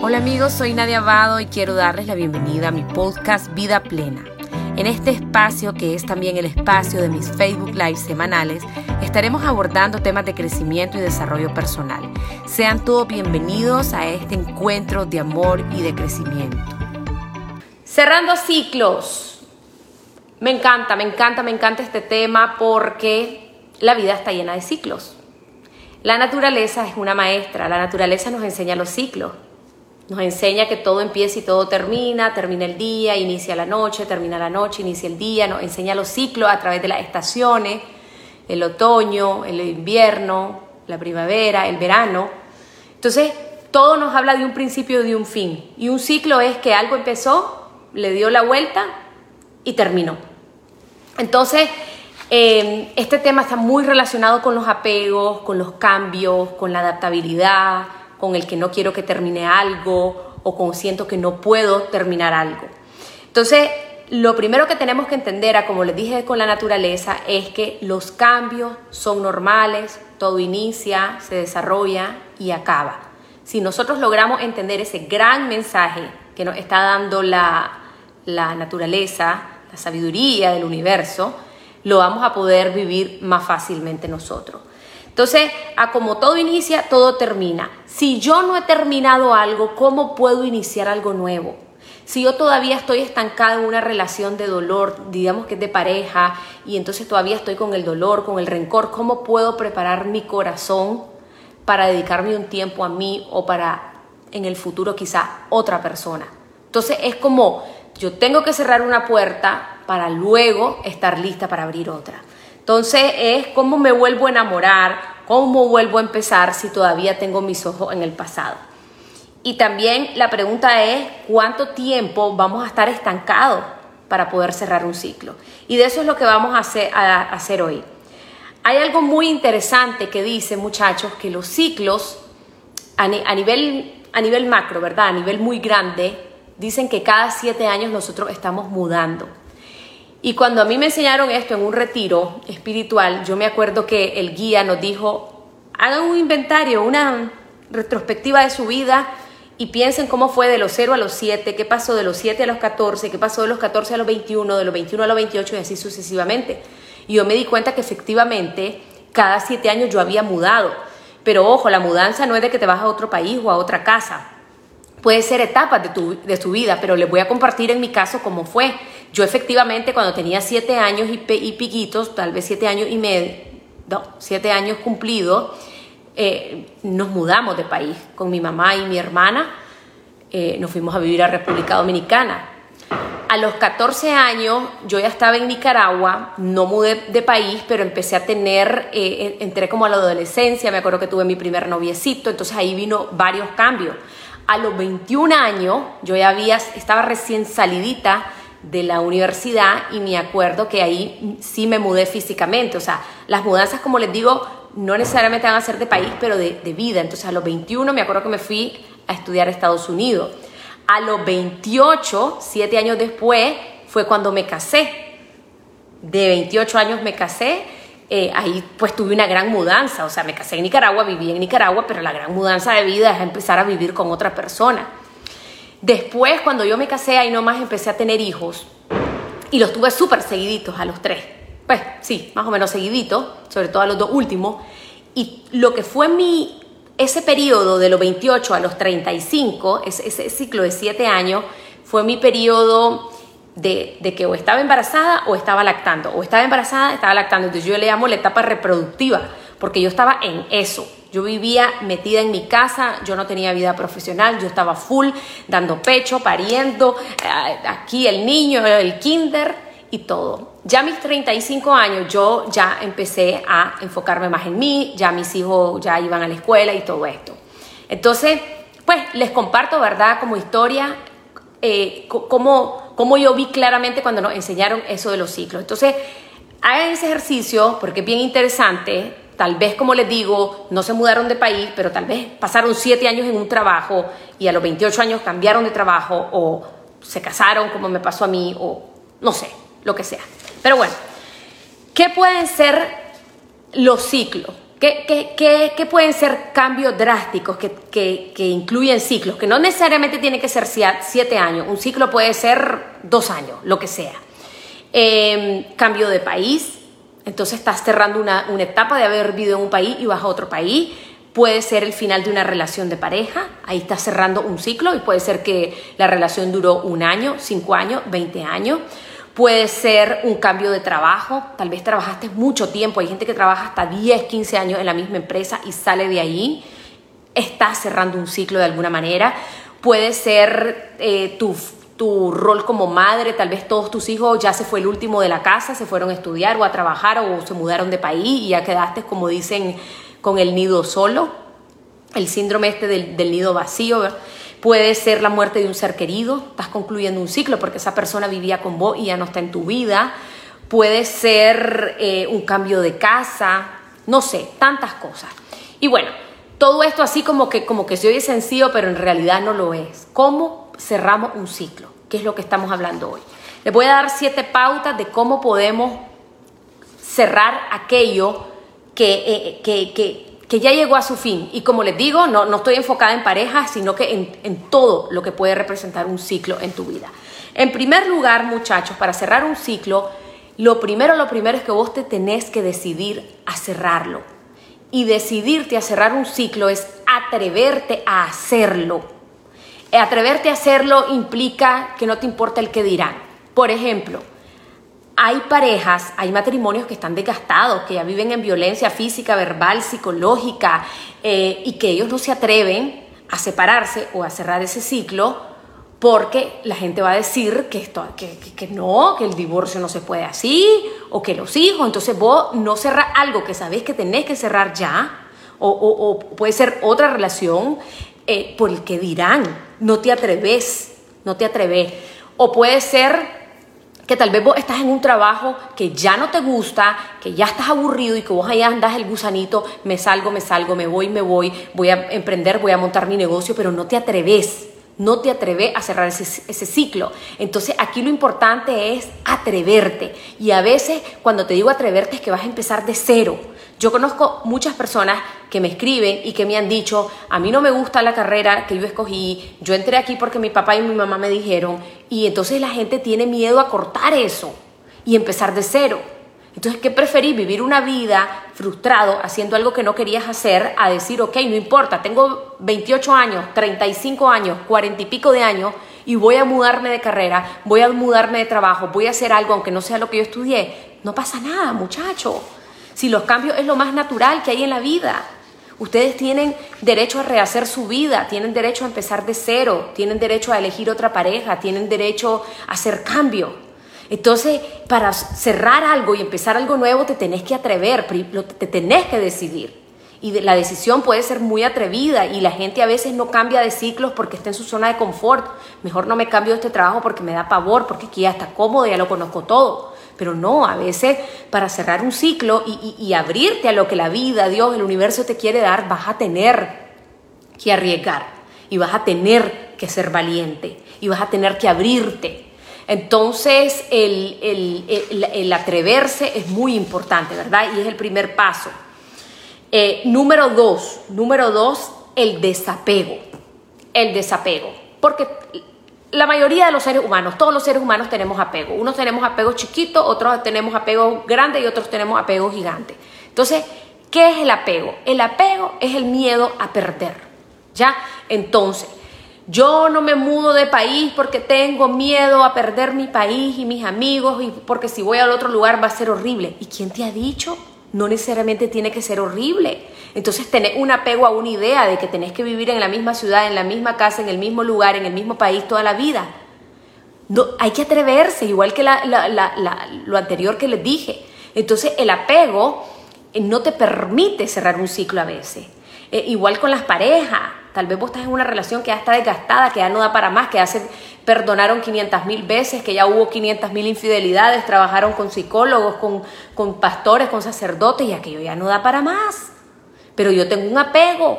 Hola amigos, soy Nadia Abado y quiero darles la bienvenida a mi podcast Vida Plena. En este espacio, que es también el espacio de mis Facebook Live semanales, estaremos abordando temas de crecimiento y desarrollo personal. Sean todos bienvenidos a este encuentro de amor y de crecimiento. Cerrando ciclos. Me encanta, me encanta, me encanta este tema porque la vida está llena de ciclos. La naturaleza es una maestra, la naturaleza nos enseña los ciclos. Nos enseña que todo empieza y todo termina, termina el día, inicia la noche, termina la noche, inicia el día, nos enseña los ciclos a través de las estaciones, el otoño, el invierno, la primavera, el verano. Entonces, todo nos habla de un principio y de un fin. Y un ciclo es que algo empezó, le dio la vuelta y terminó. Entonces, eh, este tema está muy relacionado con los apegos, con los cambios, con la adaptabilidad, con el que no quiero que termine algo o con siento que no puedo terminar algo. Entonces, lo primero que tenemos que entender, como les dije con la naturaleza, es que los cambios son normales, todo inicia, se desarrolla y acaba. Si nosotros logramos entender ese gran mensaje que nos está dando la, la naturaleza, la sabiduría del universo, lo vamos a poder vivir más fácilmente nosotros. Entonces, a como todo inicia, todo termina. Si yo no he terminado algo, ¿cómo puedo iniciar algo nuevo? Si yo todavía estoy estancada en una relación de dolor, digamos que es de pareja, y entonces todavía estoy con el dolor, con el rencor, ¿cómo puedo preparar mi corazón para dedicarme un tiempo a mí o para en el futuro quizá otra persona? Entonces es como yo tengo que cerrar una puerta para luego estar lista para abrir otra. Entonces es cómo me vuelvo a enamorar, cómo vuelvo a empezar si todavía tengo mis ojos en el pasado. Y también la pregunta es cuánto tiempo vamos a estar estancados para poder cerrar un ciclo. Y de eso es lo que vamos a hacer, a hoy. Hay algo muy interesante que dice, muchachos, que los ciclos a, nivel, a nivel macro, ¿verdad? A nivel muy grande, dicen que cada siete años nosotros estamos mudando. Y cuando a mí me enseñaron esto en un retiro espiritual, yo me acuerdo que el guía nos dijo, hagan un inventario, una retrospectiva de su vida y piensen cómo fue de los 0 a los 7, qué pasó de los 7 a los 14, qué pasó de los 14 a los 21, de los 21 a los 28 y así sucesivamente. Y yo me di cuenta que efectivamente cada 7 años yo había mudado. Pero ojo, la mudanza no es de que te vas a otro país o a otra casa. Puede ser etapas de tu, de tu vida, pero les voy a compartir en mi caso cómo fue. Yo efectivamente cuando tenía siete años y, piquitos, tal vez siete años y medio, no, siete años cumplidos, eh, nos mudamos de país con mi mamá y mi hermana. Eh, nos fuimos a vivir a República Dominicana. A los 14 años yo ya estaba en Nicaragua, no mudé de país, pero empecé a tener, eh, entré como a la adolescencia, me acuerdo que tuve mi primer noviecito, entonces ahí vino varios cambios. A los 21 años yo ya había, estaba recién salidita de la universidad y me acuerdo que ahí sí me mudé físicamente. O sea, las mudanzas, como les digo, no necesariamente van a ser de país, pero de, vida. Entonces, a los 21 me acuerdo que me fui a estudiar a Estados Unidos. A los 28, siete años después, fue cuando me casé. De 28 años me casé. Eh, ahí pues tuve una gran mudanza. O sea, me casé en Nicaragua, viví en Nicaragua, pero la gran mudanza de vida es empezar a vivir con otra persona. Después, cuando yo me casé, ahí nomás empecé a tener hijos y los tuve súper seguiditos a los tres. Pues sí, más o menos seguiditos, sobre todo a los dos últimos. Y lo que fue mi, ese periodo de los 28 a los 35, ese, ese ciclo de siete años, fue mi periodo de, de, que o estaba embarazada o estaba lactando. O estaba embarazada, estaba lactando. Entonces yo le llamo la etapa reproductiva, porque yo estaba en eso. Yo vivía metida en mi casa, yo no tenía vida profesional, yo estaba full, dando pecho, pariendo, eh, aquí el niño, el kinder y todo. Ya a mis 35 años yo ya empecé a enfocarme más en mí, ya mis hijos ya iban a la escuela y todo esto. Entonces, pues les comparto, ¿verdad? Como historia, eh, cómo, cómo yo vi claramente cuando nos enseñaron eso de los ciclos. Entonces, hagan ese ejercicio porque es bien interesante Tal vez, como les digo, no se mudaron de país, pero tal vez pasaron siete años en un trabajo y a los 28 años cambiaron de trabajo o se casaron como me pasó a mí o no sé, lo que sea. Pero bueno, ¿qué pueden ser los ciclos? ¿Qué, pueden ser cambios drásticos que, incluyen ciclos? Que no necesariamente tiene que ser siete años, un ciclo puede ser dos años, lo que sea. Em, cambio de país, entonces estás cerrando una, una etapa de haber vivido en un país y vas a otro país. Puede ser el final de una relación de pareja, ahí estás cerrando un ciclo y puede ser que la relación duró un año, cinco años, veinte años. Puede ser un cambio de trabajo, tal vez trabajaste mucho tiempo, hay gente que trabaja hasta 10, 15 años en la misma empresa y sale de ahí, está cerrando un ciclo de alguna manera. Puede ser eh, tu, tu rol como madre, tal vez todos tus hijos ya se fue el último de la casa, se fueron a estudiar o a trabajar o se mudaron de país y ya quedaste, como dicen, con el nido solo, el síndrome este del, nido vacío. Puede ser la muerte de un ser querido, estás concluyendo un ciclo porque esa persona vivía con vos y ya no está en tu vida. Puede ser eh, un cambio de casa, no sé, tantas cosas. Y bueno, todo esto así como que, como que se oye sencillo, pero en realidad no lo es. ¿Cómo cerramos un ciclo? ¿Qué es lo que estamos hablando hoy? Les voy a dar siete pautas de cómo podemos cerrar aquello que, eh, que, que que ya llegó a su fin. Y como les digo, no, no estoy enfocada en pareja, sino que en, en, todo lo que puede representar un ciclo en tu vida. En primer lugar, muchachos, para cerrar un ciclo, lo primero, lo primero es que vos te tenés que decidir a cerrarlo. Y decidirte a cerrar un ciclo es atreverte a hacerlo. Atreverte a hacerlo implica que no te importa el que dirán. Por ejemplo, hay parejas, hay matrimonios que están desgastados, que ya viven en violencia física, verbal, psicológica, eh, y que ellos no se atreven a separarse o a cerrar ese ciclo porque la gente va a decir que, esto, que, que, no, que el divorcio no se puede así, o que los hijos, entonces vos no cerrás algo que sabés que tenés que cerrar ya, o, o, puede ser otra relación, eh, por el que dirán, no te atreves, no te atreves, o puede ser que tal vez vos estás en un trabajo que ya no te gusta, que ya estás aburrido y que vos ahí andas el gusanito, me salgo, me salgo, me voy, me voy, voy a emprender, voy a montar mi negocio, pero no te atreves, no te atreves a cerrar ese, ciclo. Entonces aquí lo importante es atreverte. Y a veces cuando te digo atreverte es que vas a empezar de cero yo conozco muchas personas que me escriben y que me han dicho, a mí no me gusta la carrera que yo escogí, yo entré aquí porque mi papá y mi mamá me dijeron, y entonces la gente tiene miedo a cortar eso y empezar de cero. Entonces, ¿qué preferís? Vivir una vida frustrado haciendo algo que no querías hacer a decir, ok, no importa, tengo 28 años, 35 años, 40 y pico de años y voy a mudarme de carrera, voy a mudarme de trabajo, voy a hacer algo aunque no sea lo que yo estudié? No pasa nada, muchacho. Si los cambios es lo más natural que hay en la vida. Ustedes tienen derecho a rehacer su vida, tienen derecho a empezar de cero, tienen derecho a elegir otra pareja, tienen derecho a hacer cambio. Entonces, para cerrar algo y empezar algo nuevo, te tenés que atrever, te tenés que decidir. Y la decisión puede ser muy atrevida y la gente a veces no cambia de ciclos porque está en su zona de confort. Mejor no me cambio de este trabajo porque me da pavor, porque aquí ya está cómodo, ya lo conozco todo. Pero no, a veces para cerrar un ciclo y, abrirte a lo que la vida, Dios, el universo te quiere dar, vas a tener que arriesgar y vas a tener que ser valiente y vas a tener que abrirte. Entonces, el, atreverse es muy importante, ¿verdad? Y es el primer paso. Eh, número dos, número dos, el desapego. El desapego. Porque la mayoría de los seres humanos, todos los seres humanos tenemos apego. Unos tenemos apego chiquito, otros tenemos apego grande y otros tenemos apego gigante. Entonces, ¿qué es el apego? El apego es el miedo a perder. ¿Ya? Entonces, yo no me mudo de país porque tengo miedo a perder mi país y mis amigos y porque si voy al otro lugar va a ser horrible. ¿Y quién te ha dicho? No necesariamente tiene que ser horrible. Entonces tenés un apego a una idea de que tenés que vivir en la misma ciudad, en la misma casa, en el mismo lugar, en el mismo país toda la vida. No, hay que atreverse, igual que lo anterior que les dije. Entonces el apego eh, no te permite cerrar un ciclo a veces. Eh, igual con las parejas. Tal vez vos estás en una relación que ya está desgastada, que ya no da para más, que ya se perdonaron 500 mil veces, que ya hubo 500 mil infidelidades, trabajaron con psicólogos, con, con pastores, con sacerdotes y aquello ya no da para más pero yo tengo un apego.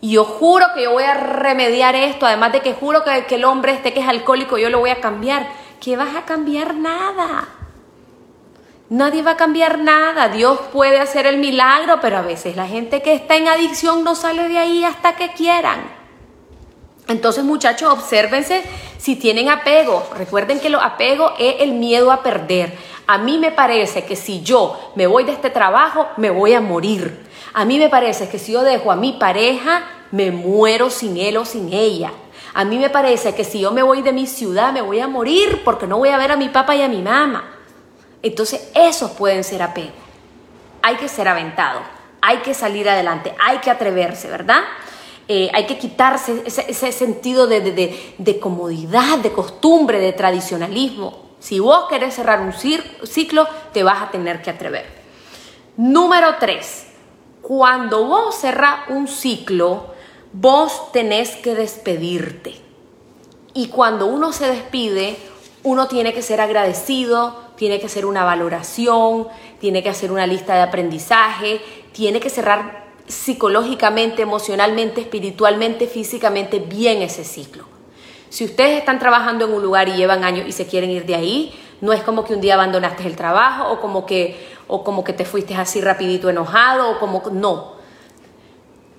Y yo juro que yo voy a remediar esto, además de que juro que, que el hombre este que es alcohólico yo lo voy a cambiar. ¿Qué vas a cambiar? Nada. Nadie va a cambiar nada. Dios puede hacer el milagro, pero a veces la gente que está en adicción no sale de ahí hasta que quieran. Entonces, muchachos, obsérvense si tienen apego. Recuerden que lo apego es el miedo a perder. A mí me parece que si yo me voy de este trabajo, me voy a morir. A mí me parece que si yo dejo a mi pareja, me muero sin él o sin ella. A mí me parece que si yo me voy de mi ciudad, me voy a morir porque no voy a ver a mi papá y a mi mamá. Entonces, esos pueden ser apegos. Hay que ser aventado, hay que salir adelante, hay que atreverse, ¿verdad? Eh, hay que quitarse ese, sentido de, de, comodidad, de costumbre, de tradicionalismo. Si vos querés cerrar un ciclo, te vas a tener que atrever. Número tres, cuando vos cerrás un ciclo, vos tenés que despedirte. Y cuando uno se despide, uno tiene que ser agradecido, tiene que hacer una valoración, tiene que hacer una lista de aprendizaje, tiene que cerrar psicológicamente, emocionalmente, espiritualmente, físicamente bien ese ciclo. Si ustedes están trabajando en un lugar y llevan años y se quieren ir de ahí, no es como que un día abandonaste el trabajo o como que, o como que te fuiste así rapidito enojado o como no.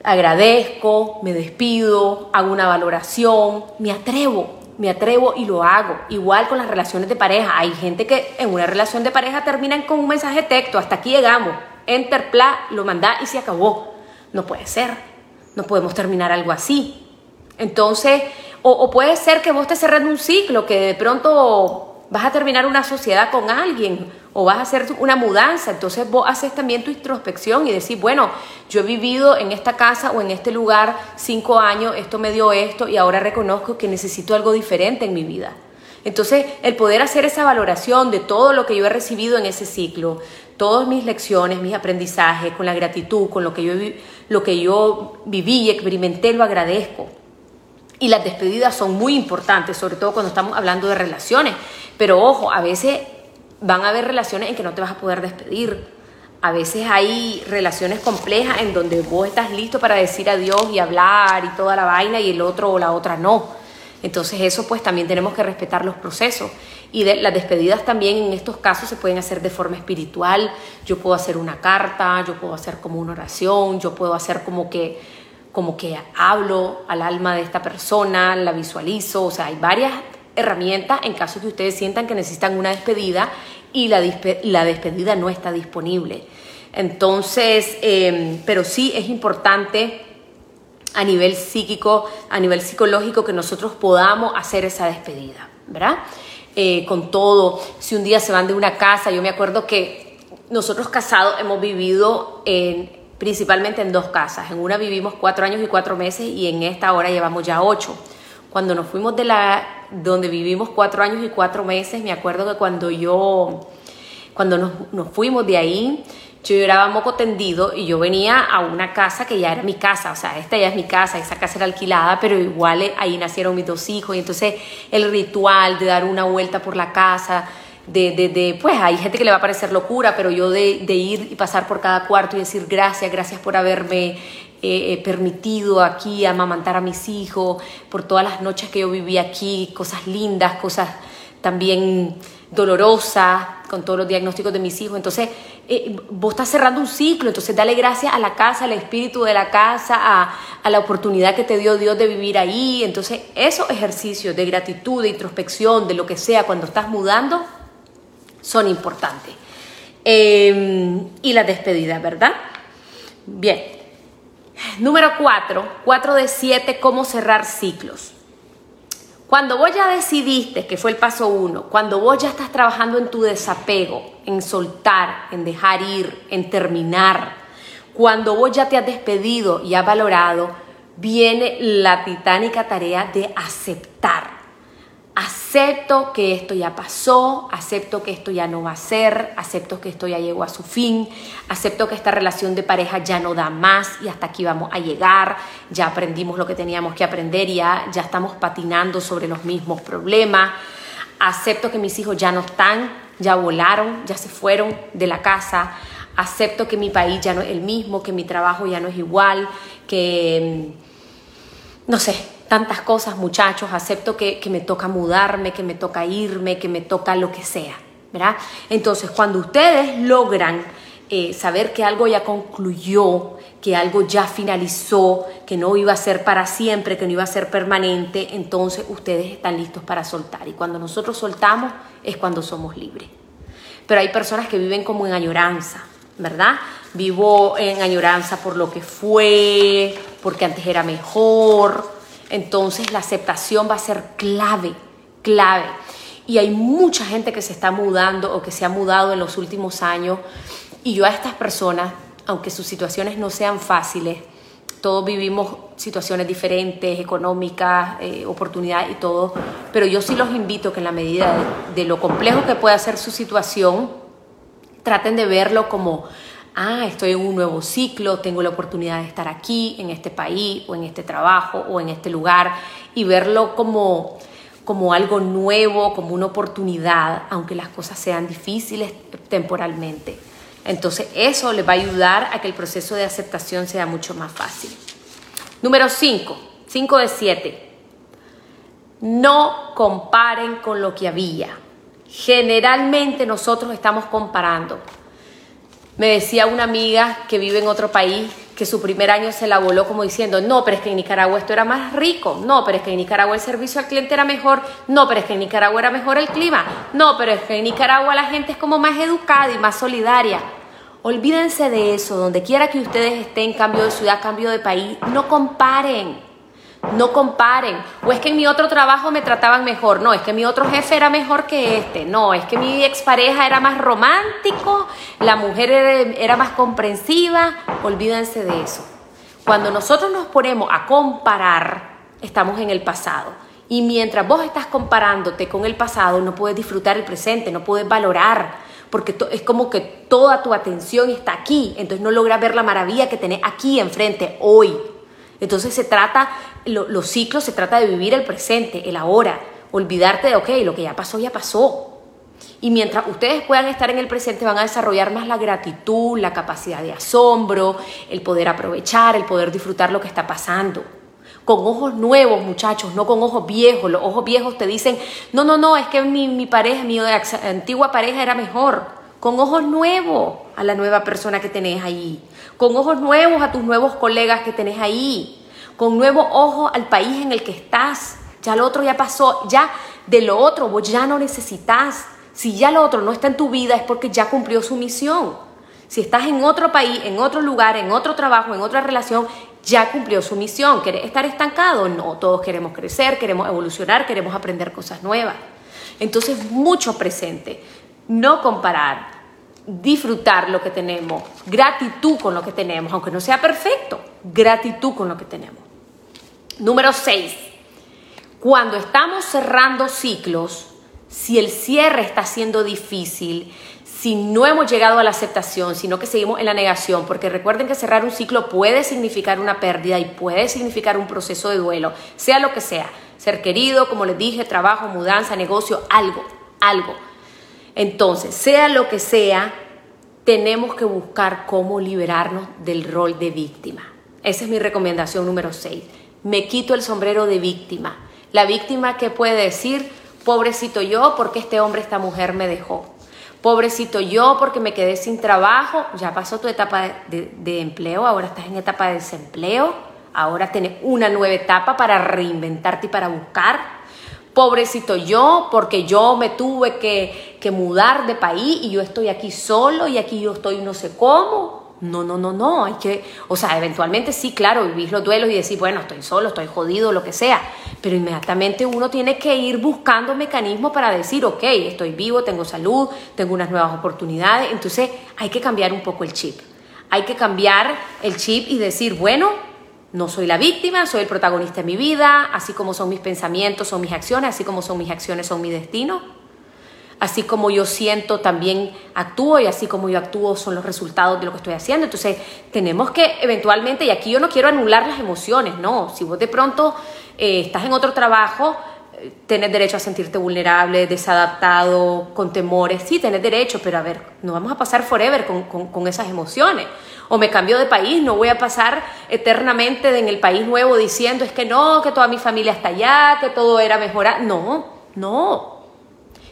Agradezco, me despido, hago una valoración, me atrevo, me atrevo y lo hago. Igual con las relaciones de pareja. Hay gente que en una relación de pareja terminan con un mensaje de texto, hasta aquí llegamos. Enter, pla, lo manda y se acabó. No puede ser. No podemos terminar algo así. Entonces, o, puede ser que vos te cerrando un ciclo, que de pronto vas a terminar una sociedad con alguien o vas a hacer una mudanza. Entonces vos haces también tu introspección y decís, bueno, yo he vivido en esta casa o en este lugar cinco años, esto me dio esto y ahora reconozco que necesito algo diferente en mi vida. Entonces, el poder hacer esa valoración de todo lo que yo he recibido en ese ciclo, todas mis lecciones, mis aprendizajes, con la gratitud, con lo que yo, lo que yo viví y experimenté, lo agradezco. Y las despedidas son muy importantes, sobre todo cuando estamos hablando de relaciones. Pero ojo, a veces van a haber relaciones en que no te vas a poder despedir. A veces hay relaciones complejas en donde vos estás listo para decir adiós y hablar y toda la vaina y el otro o la otra no. Entonces eso pues también tenemos que respetar los procesos. Y de, las despedidas también en estos casos se pueden hacer de forma espiritual. Yo puedo hacer una carta, yo puedo hacer como una oración, yo puedo hacer como que, como que hablo al alma de esta persona, la visualizo. O sea, hay varias herramientas en caso que ustedes sientan que necesitan una despedida y la, la despedida no está disponible. Entonces, em, pero sí es importante a nivel psíquico, a nivel psicológico, que nosotros podamos hacer esa despedida, ¿verdad? Eh, con todo, si un día se van de una casa, yo me acuerdo que nosotros casados hemos vivido en, principalmente en dos casas. En una vivimos cuatro años y cuatro meses y en esta ahora llevamos ya ocho. Cuando nos fuimos de la donde vivimos cuatro años y cuatro meses, me acuerdo que cuando yo, cuando nos, nos fuimos de ahí, yo lloraba moco tendido y yo venía a una casa que ya era mi casa, o sea, esta ya es mi casa, esa casa era alquilada, pero igual ahí nacieron mis dos hijos y entonces el ritual de dar una vuelta por la casa, de, de, de pues hay gente que le va a parecer locura, pero yo de, de, ir y pasar por cada cuarto y decir gracias, gracias por haberme eh, eh, permitido aquí amamantar a mis hijos, por todas las noches que yo viví aquí, cosas lindas, cosas también dolorosas, con todos los diagnósticos de mis hijos. Entonces, eh, vos estás cerrando un ciclo, entonces dale gracias a la casa, al espíritu de la casa, a, a, la oportunidad que te dio Dios de vivir ahí. Entonces, esos ejercicios de gratitud, de introspección, de lo que sea, cuando estás mudando, son importantes. Em, y la despedida, ¿verdad? Bien. Número cuatro, cuatro de siete, cómo cerrar ciclos. Cuando vos ya decidiste, que fue el paso uno, cuando vos ya estás trabajando en tu desapego, en soltar, en dejar ir, en terminar, cuando vos ya te has despedido y has valorado, viene la titánica tarea de aceptar acepto que esto ya pasó, acepto que esto ya no va a ser, acepto que esto ya llegó a su fin, acepto que esta relación de pareja ya no da más y hasta aquí vamos a llegar, ya aprendimos lo que teníamos que aprender ya, ya estamos patinando sobre los mismos problemas, acepto que mis hijos ya no están, ya volaron, ya se fueron de la casa, acepto que mi país ya no es el mismo, que mi trabajo ya no es igual, que no sé, tantas cosas, muchachos, acepto que, me toca mudarme, que me toca irme, que me toca lo que sea. ¿verdad? Entonces, cuando ustedes logran eh, saber que algo ya concluyó, que algo ya finalizó, que no iba a ser para siempre, que no iba a ser permanente, entonces ustedes están listos para soltar. Y cuando nosotros soltamos es cuando somos libres. Pero hay personas que viven como en añoranza, ¿verdad? Vivo en añoranza por lo que fue, porque antes era mejor. Entonces la aceptación va a ser clave, clave. Y hay mucha gente que se está mudando o que se ha mudado en los últimos años. Y yo a estas personas, aunque sus situaciones no sean fáciles, todos vivimos situaciones diferentes, económicas, eh, oportunidades y todo, pero yo sí los invito que en la medida de, de lo complejo que pueda ser su situación, traten de verlo como, ah, estoy en un nuevo ciclo, tengo la oportunidad de estar aquí, en este país, o en este trabajo, o en este lugar, y verlo como, como algo nuevo, como una oportunidad, aunque las cosas sean difíciles temporalmente. Entonces eso les va a ayudar a que el proceso de aceptación sea mucho más fácil. Número 5, 5 de 7. No comparen con lo que había. Generalmente nosotros estamos comparando. Me decía una amiga que vive en otro país que su primer año se la voló como diciendo, no, pero es que en Nicaragua esto era más rico, no, pero es que en Nicaragua el servicio al cliente era mejor, no, pero es que en Nicaragua era mejor el clima, no, pero es que en Nicaragua la gente es como más educada y más solidaria. Olvídense de eso, donde quiera que ustedes estén, cambio de ciudad, cambio de país, no comparen. No comparen. O es que en mi otro trabajo me trataban mejor. No, es que mi otro jefe era mejor que este. No, es que mi expareja era más romántico, la mujer era, más comprensiva. Olvídense de eso. Cuando nosotros nos ponemos a comparar, estamos en el pasado. Y mientras vos estás comparándote con el pasado, no puedes disfrutar el presente, no puedes valorar, porque es como que toda tu atención está aquí, entonces no logras ver la maravilla que tenés aquí enfrente, hoy. Entonces se trata, los ciclos se trata de vivir el presente, el ahora, olvidarte de, ok, lo que ya pasó, ya pasó. Y mientras ustedes puedan estar en el presente, van a desarrollar más la gratitud, la capacidad de asombro, el poder aprovechar, el poder disfrutar lo que está pasando. Con ojos nuevos, muchachos, no con ojos viejos. Los ojos viejos te dicen, no, no, no, es que mi, mi pareja, mi antigua pareja era mejor. Con ojos nuevos a la nueva persona que tenés ahí con ojos nuevos a tus nuevos colegas que tenés ahí, con nuevo ojo al país en el que estás. Ya lo otro ya pasó, ya de lo otro vos ya no necesitas. Si ya lo otro no está en tu vida es porque ya cumplió su misión. Si estás en otro país, en otro lugar, en otro trabajo, en otra relación, ya cumplió su misión. ¿Querés estar estancado? No, todos queremos crecer, queremos evolucionar, queremos aprender cosas nuevas. Entonces, mucho presente. No comparar, disfrutar lo que tenemos, gratitud con lo que tenemos, aunque no sea perfecto, gratitud con lo que tenemos. Número 6. Cuando estamos cerrando ciclos, si el cierre está siendo difícil, si no hemos llegado a la aceptación, sino que seguimos en la negación, porque recuerden que cerrar un ciclo puede significar una pérdida y puede significar un proceso de duelo, sea lo que sea, ser querido, como les dije, trabajo, mudanza, negocio, algo, algo. Entonces, sea lo que sea, tenemos que buscar cómo liberarnos del rol de víctima. Esa es mi recomendación número 6. Me quito el sombrero de víctima. La víctima que puede decir, pobrecito yo porque este hombre, esta mujer me dejó. Pobrecito yo porque me quedé sin trabajo. Ya pasó tu etapa de, de empleo, ahora estás en etapa de desempleo. Ahora tienes una nueva etapa para reinventarte y para buscar pobrecito yo, porque yo me tuve que, que, mudar de país y yo estoy aquí solo y aquí yo estoy no sé cómo. No, no, no, no, hay que, o sea, eventualmente sí, claro, vivís los duelos y decir, bueno, estoy solo, estoy jodido, lo que sea, pero inmediatamente uno tiene que ir buscando mecanismos para decir, ok, estoy vivo, tengo salud, tengo unas nuevas oportunidades, entonces hay que cambiar un poco el chip. Hay que cambiar el chip y decir, bueno, no soy la víctima, soy el protagonista de mi vida, así como son mis pensamientos, son mis acciones, así como son mis acciones, son mi destino. Así como yo siento, también actúo y así como yo actúo son los resultados de lo que estoy haciendo. Entonces, tenemos que eventualmente, y aquí yo no quiero anular las emociones, no, si vos de pronto eh, estás en otro trabajo, eh, tenés derecho a sentirte vulnerable, desadaptado, con temores, sí, tenés derecho, pero a ver, no vamos a pasar forever con, con esas emociones o me cambio de país, no voy a pasar eternamente en el país nuevo diciendo es que no, que toda mi familia está allá, que todo era mejor. No, no.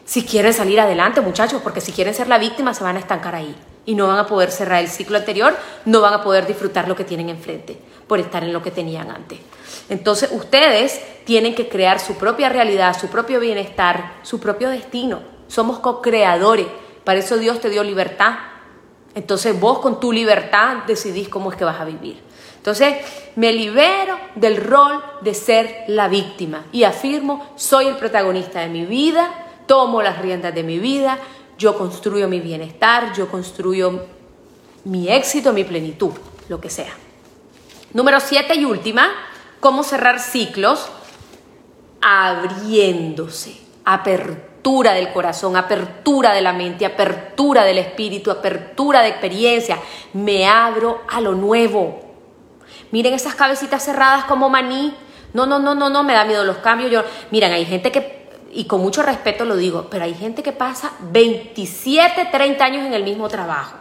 Si quieren salir adelante, muchachos, porque si quieren ser la víctima se van a estancar ahí y no van a poder cerrar el ciclo anterior, no van a poder disfrutar lo que tienen enfrente por estar en lo que tenían antes. Entonces ustedes tienen que crear su propia realidad, su propio bienestar, su propio destino. Somos co-creadores. Para eso Dios te dio libertad. Entonces vos con tu libertad decidís cómo es que vas a vivir. Entonces me libero del rol de ser la víctima y afirmo, soy el protagonista de mi vida, tomo las riendas de mi vida, yo construyo mi bienestar, yo construyo mi éxito, mi plenitud, lo que sea. Número siete y última, cómo cerrar ciclos abriéndose, apertura del corazón, apertura de la mente, apertura del espíritu, apertura de experiencia. Me abro a lo nuevo. Miren esas cabecitas cerradas como maní. No, no, no, no, no, me da miedo los cambios. Yo, miren, hay gente que y con mucho respeto lo digo, pero hay gente que pasa 27, 30 años en el mismo trabajo,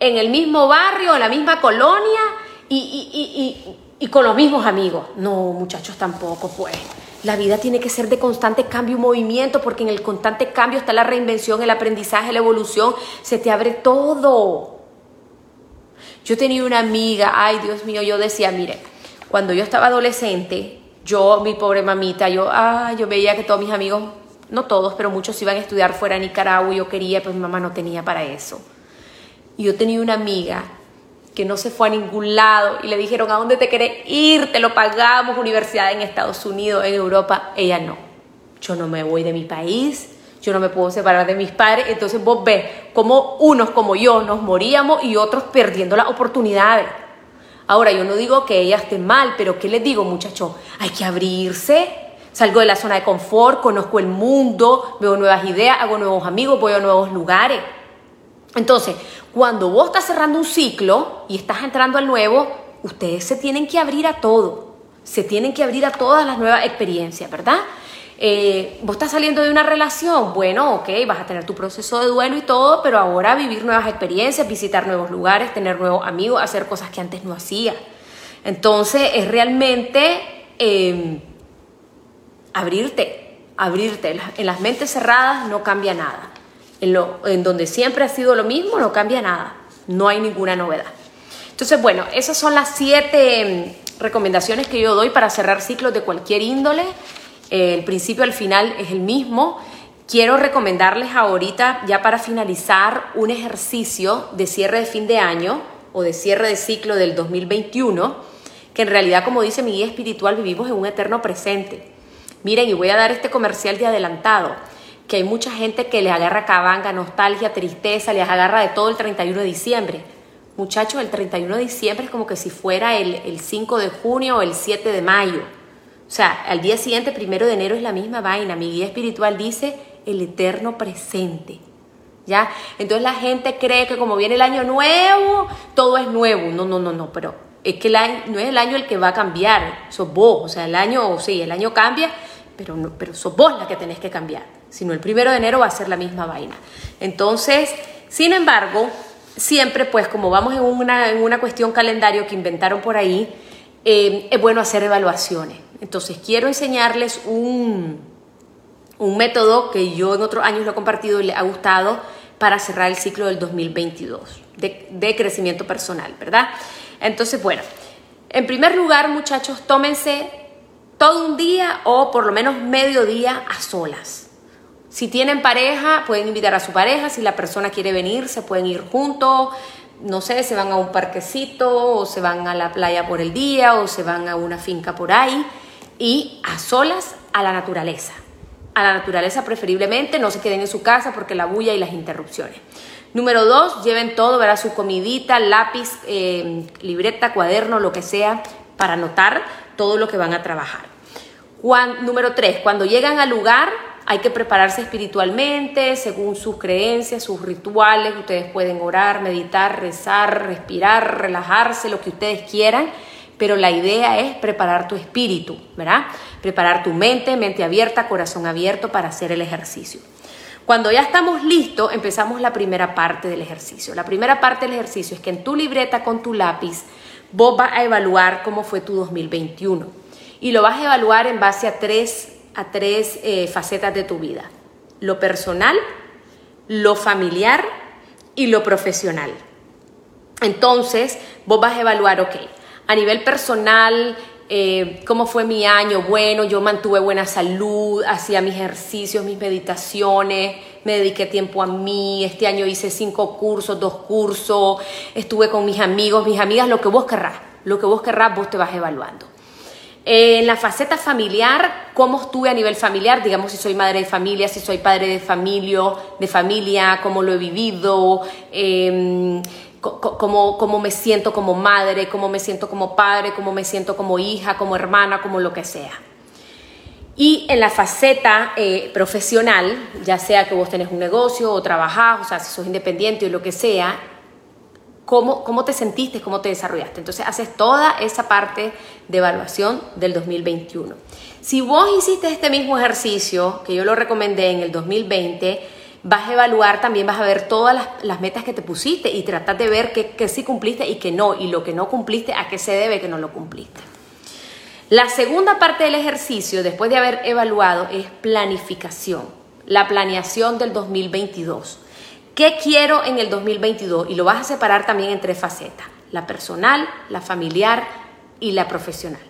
en el mismo barrio, en la misma colonia y, con los mismos amigos. No, muchachos, tampoco, pues. La vida tiene que ser de constante cambio y movimiento, porque en el constante cambio está la reinvención, el aprendizaje, la evolución, se te abre todo. Yo tenía una amiga, ay Dios mío, yo decía, mire, cuando yo estaba adolescente, yo, mi pobre mamita, yo, ah, yo veía que todos mis amigos, no todos, pero muchos iban a estudiar fuera de Nicaragua y yo quería, pues mi mamá no tenía para eso. Y yo tenía una amiga que no se fue a ningún lado y le dijeron, ¿a dónde te querés ir? Te lo pagamos, universidad en Estados Unidos, en Europa. Ella no. Yo no me voy de mi país, yo no me puedo separar de mis padres. Entonces vos ves cómo unos como yo nos moríamos y otros perdiendo las oportunidades. Ahora, yo no digo que ella esté mal, pero ¿qué les digo, muchachos? Hay que abrirse. Salgo de la zona de confort, conozco el mundo, veo nuevas ideas, hago nuevos amigos, voy a nuevos lugares. Entonces, cuando vos estás cerrando un ciclo y estás entrando al nuevo, ustedes se tienen que abrir a todo. Se tienen que abrir a todas las nuevas experiencias, ¿verdad? Eh, vos estás saliendo de una relación, bueno, ok, vas a tener tu proceso de duelo y todo, pero ahora vivir nuevas experiencias, visitar nuevos lugares, tener nuevos amigos, hacer cosas que antes no hacía. Entonces es realmente em, abrirte, abrirte. En las mentes cerradas no cambia nada. En, lo, en donde siempre ha sido lo mismo, no cambia nada. No hay ninguna novedad. Entonces, bueno, esas son las siete em, recomendaciones que yo doy para cerrar ciclos de cualquier índole el principio al final es el mismo. Quiero recomendarles ahorita, ya para finalizar, un ejercicio de cierre de fin de año o de cierre de ciclo del 2021, que en realidad, como dice mi guía espiritual, vivimos en un eterno presente. Miren, y voy a dar este comercial de adelantado, que hay mucha gente que le agarra cabanga, nostalgia, tristeza, les agarra de todo el 31 de diciembre. Muchachos, el 31 de diciembre es como que si fuera el, el 5 de junio o el 7 de mayo. O sea, al día siguiente, primero de enero, es la misma vaina. Mi guía espiritual dice el eterno presente. ¿Ya? Entonces la gente cree que como viene el año nuevo, todo es nuevo. No, no, no, no, pero es que no es el año el que va a cambiar, sos vos. O sea, el año, sí, el año cambia, pero, no, pero sos vos la que tenés que cambiar. Sino el primero de enero va a ser la misma vaina. Entonces, sin embargo, siempre, pues como vamos en una, en una cuestión calendario que inventaron por ahí, eh, es bueno hacer evaluaciones. Entonces, quiero enseñarles un, un método que yo en otros años lo he compartido y le ha gustado para cerrar el ciclo del 2022 de, de crecimiento personal, ¿verdad? Entonces, bueno, en primer lugar, muchachos, tómense todo un día o por lo menos medio día a solas. Si tienen pareja, pueden invitar a su pareja. Si la persona quiere venir, se pueden ir juntos no sé, se van a un parquecito o se van a la playa por el día o se van a una finca por ahí y a solas a la naturaleza. A la naturaleza preferiblemente, no se queden en su casa porque la bulla y las interrupciones. Número dos, lleven todo, verá su comidita, lápiz, eh, libreta, cuaderno, lo que sea, para anotar todo lo que van a trabajar. número tres, cuando llegan al lugar, hay que prepararse espiritualmente, según sus creencias, sus rituales. Ustedes pueden orar, meditar, rezar, respirar, relajarse, lo que ustedes quieran. Pero la idea es preparar tu espíritu, ¿verdad? Preparar tu mente, mente abierta, corazón abierto para hacer el ejercicio. Cuando ya estamos listos, empezamos la primera parte del ejercicio. La primera parte del ejercicio es que en tu libreta con tu lápiz vos vas a evaluar cómo fue tu 2021. Y lo vas a evaluar en base a tres a tres eh, facetas de tu vida. lo personal, lo familiar y lo profesional. Entonces, vos vas a evaluar, ok, a nivel personal, eh, cómo fue mi año. Bueno, yo mantuve buena salud, hacía mis ejercicios, mis meditaciones, me dediqué tiempo a mí. Este año hice cinco cursos, dos cursos, estuve con mis amigos, mis amigas, lo que vos querrás, lo que vos querrás, vos te vas evaluando. En la faceta familiar, cómo estuve a nivel familiar, digamos si soy madre de familia, si soy padre de familia, de familia, cómo lo he vivido, eh, cómo, me siento como madre, cómo me siento como padre, cómo me siento como hija, como hermana, como lo que sea. Y en la faceta eh, profesional, ya sea que vos tenés un negocio o trabajás, o sea, si sos independiente o lo que sea, cómo, cómo te sentiste, cómo te desarrollaste. Entonces haces toda esa parte de evaluación del 2021. Si vos hiciste este mismo ejercicio, que yo lo recomendé en el 2020, vas a evaluar, también vas a ver todas las, metas que te pusiste y tratar de ver qué, sí cumpliste y qué no, y lo que no cumpliste, a qué se debe que no lo cumpliste. La segunda parte del ejercicio, después de haber evaluado, es planificación, la planeación del 2022. ¿Qué quiero en el 2022? Y lo vas a separar también en tres facetas, la personal, la familiar y la profesional.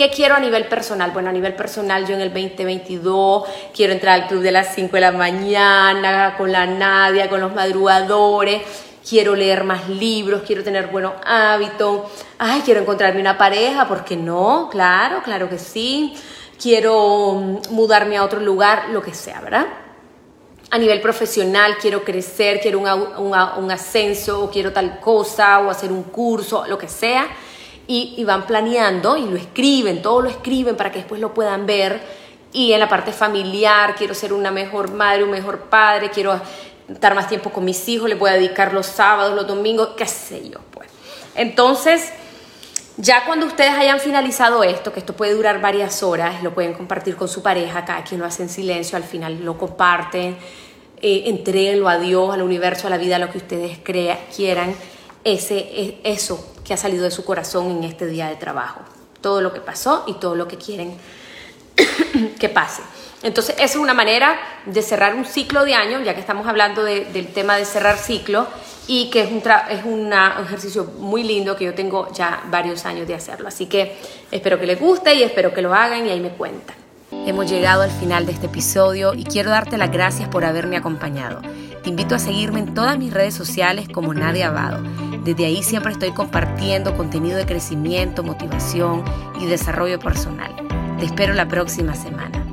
¿Qué quiero a nivel personal? Bueno, a nivel personal yo en el 2022 quiero entrar al club de las 5 de la mañana con la Nadia, con los madrugadores, quiero leer más libros, quiero tener buenos hábitos, ay, quiero encontrarme una pareja, ¿por qué no? Claro, claro que sí. Quiero mm, mudarme a otro lugar, lo que sea, ¿verdad? a nivel profesional quiero crecer, quiero un, un, ascenso o quiero tal cosa o hacer un curso, lo que sea y, van planeando y lo escriben, todo lo escriben para que después lo puedan ver. Y en la parte familiar, quiero ser una mejor madre, un mejor padre, quiero estar más tiempo con mis hijos, les voy a dedicar los sábados, los domingos, qué sé yo, pues. Entonces, ya cuando ustedes hayan finalizado esto, que esto puede durar varias horas, lo pueden compartir con su pareja, cada quien lo hace en silencio, al final lo comparten, eh, entréguenlo a Dios, al universo, a la vida, a lo que ustedes crea, quieran, ese, e, eso que ha salido de su corazón en este día de trabajo. Todo lo que pasó y todo lo que quieren que pase. Entonces, esa es una manera de cerrar un ciclo de año, ya que estamos hablando del tema de cerrar ciclo, y que es, un, es un ejercicio muy lindo que yo tengo ya varios años de hacerlo. Así que espero que les guste y espero que lo hagan y ahí me cuentan. Hemos llegado al final de este episodio y quiero darte las gracias por haberme acompañado. Te invito a seguirme en todas mis redes sociales como Nadia Abado. Desde ahí siempre estoy compartiendo contenido de crecimiento, motivación y desarrollo personal. Te espero la próxima semana.